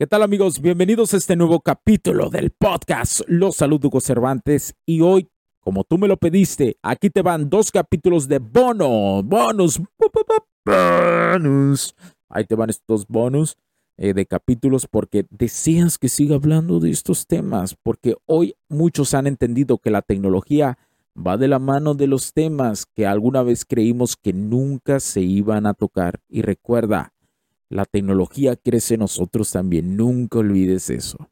¿Qué tal amigos? Bienvenidos a este nuevo capítulo del podcast. Los saludo Hugo Cervantes y hoy, como tú me lo pediste, aquí te van dos capítulos de bono, bonus, bonus. Ahí te van estos bonus eh, de capítulos porque deseas que siga hablando de estos temas, porque hoy muchos han entendido que la tecnología va de la mano de los temas que alguna vez creímos que nunca se iban a tocar. Y recuerda, la tecnología crece en nosotros también. Nunca olvides eso.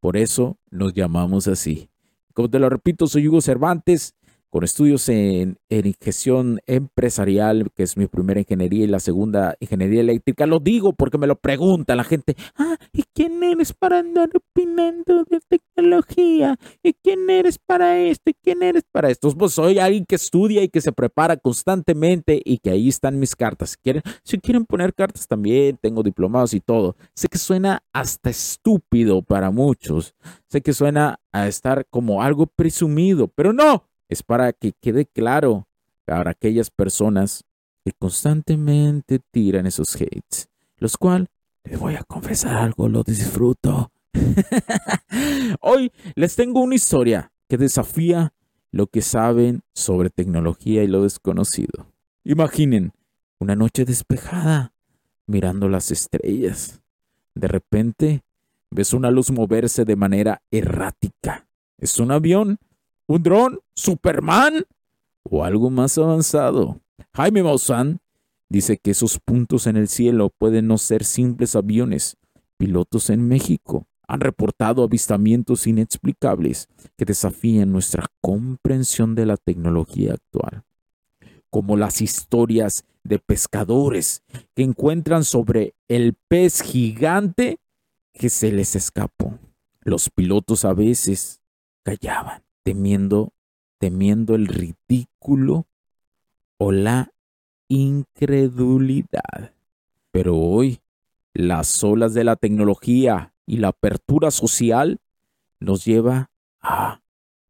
Por eso nos llamamos así. Como te lo repito, soy Hugo Cervantes con estudios en, en, gestión empresarial, que es mi primera ingeniería y la segunda ingeniería eléctrica. Lo digo porque me lo pregunta la gente. Ah, ¿y quién eres para andar opinando de ¿Y quién eres para esto? ¿Y quién eres para esto? Pues soy alguien que estudia y que se prepara constantemente y que ahí están mis cartas. Si quieren, si quieren poner cartas también, tengo diplomados y todo. Sé que suena hasta estúpido para muchos. Sé que suena a estar como algo presumido, pero no es para que quede claro para aquellas personas que constantemente tiran esos hates, los cuales, les voy a confesar algo, lo disfruto. Hoy les tengo una historia que desafía lo que saben sobre tecnología y lo desconocido. Imaginen una noche despejada, mirando las estrellas. De repente, ves una luz moverse de manera errática. Es un avión un dron, Superman o algo más avanzado. Jaime Maussan dice que esos puntos en el cielo pueden no ser simples aviones. Pilotos en México han reportado avistamientos inexplicables que desafían nuestra comprensión de la tecnología actual, como las historias de pescadores que encuentran sobre el pez gigante que se les escapó. Los pilotos a veces callaban temiendo, temiendo el ridículo o la incredulidad. Pero hoy, las olas de la tecnología y la apertura social nos lleva a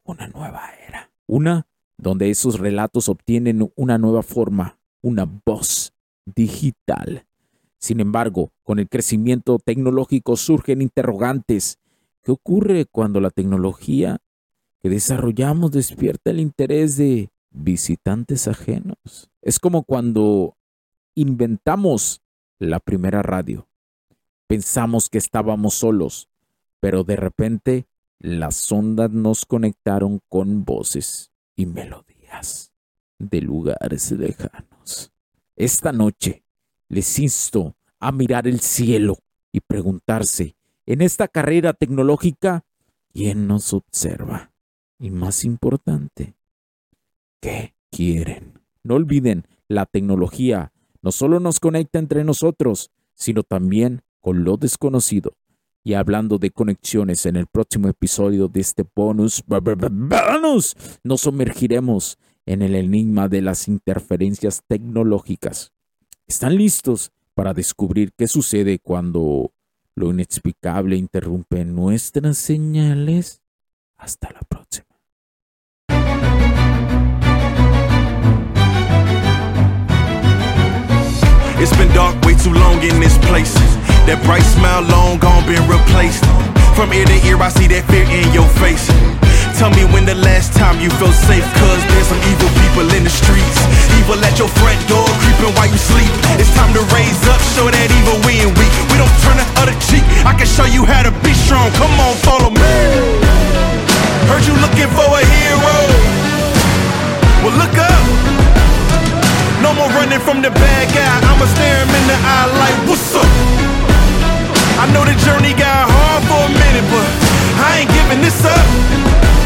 una nueva era. Una donde esos relatos obtienen una nueva forma, una voz digital. Sin embargo, con el crecimiento tecnológico surgen interrogantes. ¿Qué ocurre cuando la tecnología que desarrollamos despierta el interés de visitantes ajenos. Es como cuando inventamos la primera radio. Pensamos que estábamos solos, pero de repente las ondas nos conectaron con voces y melodías de lugares lejanos. Esta noche les insto a mirar el cielo y preguntarse, en esta carrera tecnológica, ¿quién nos observa? Y más importante, ¿qué quieren? No olviden, la tecnología no solo nos conecta entre nosotros, sino también con lo desconocido. Y hablando de conexiones, en el próximo episodio de este bonus, bonus nos sumergiremos en el enigma de las interferencias tecnológicas. ¿Están listos para descubrir qué sucede cuando lo inexplicable interrumpe nuestras señales? Hasta la próxima. It's been dark way too long in this place. That bright smile long gone been replaced. From ear to ear, I see that fear in your face. Tell me when the last time you felt safe, cause there's some evil people in the streets. Evil at your front door, creeping while you sleep. It's time to raise up, show that evil we ain't weak. We don't turn the other cheek. I can show you how to be strong. Come on, follow me. Heard you looking for a hero? Well, look up. No more running from the bad guy. I'ma stare him in the eye like? I know the journey got hard for a minute, but I ain't giving this up.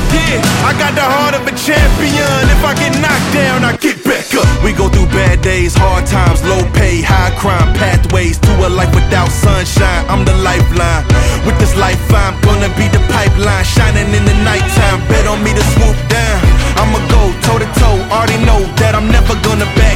Yeah, I got the heart of a champion. If I get knocked down, I get back up. We go through bad days, hard times, low pay, high crime, pathways to a life without sunshine. I'm the lifeline. With this life, I'm gonna be the pipeline, shining in the nighttime. Bet on me to swoop down. I'ma go toe to toe. Already know that I'm never gonna back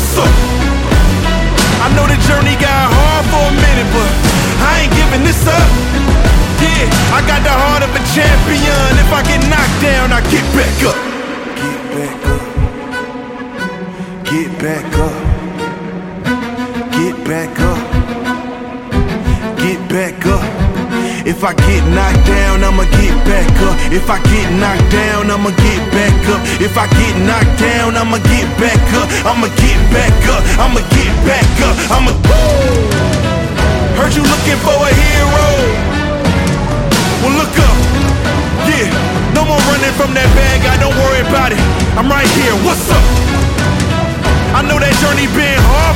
champion. If I get knocked down, I get back up. Get back up. Get back up. Get back up. Get back up. If I get knocked down, I'ma get back up. If I get knocked down, I'ma get back up. If I get knocked down, I'ma get back up. I'ma get back up.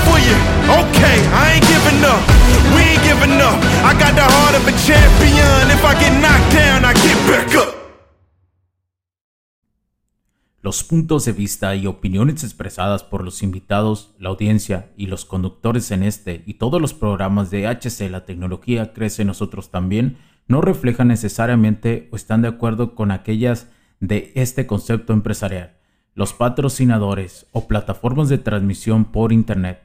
Okay, I ain't giving up. We ain't giving up. I got the heart of a champion. If I get knocked down, I get back up. Los puntos de vista y opiniones expresadas por los invitados, la audiencia y los conductores en este y todos los programas de HC La Tecnología Crece Nosotros también no reflejan necesariamente o están de acuerdo con aquellas de este concepto empresarial los patrocinadores o plataformas de transmisión por Internet.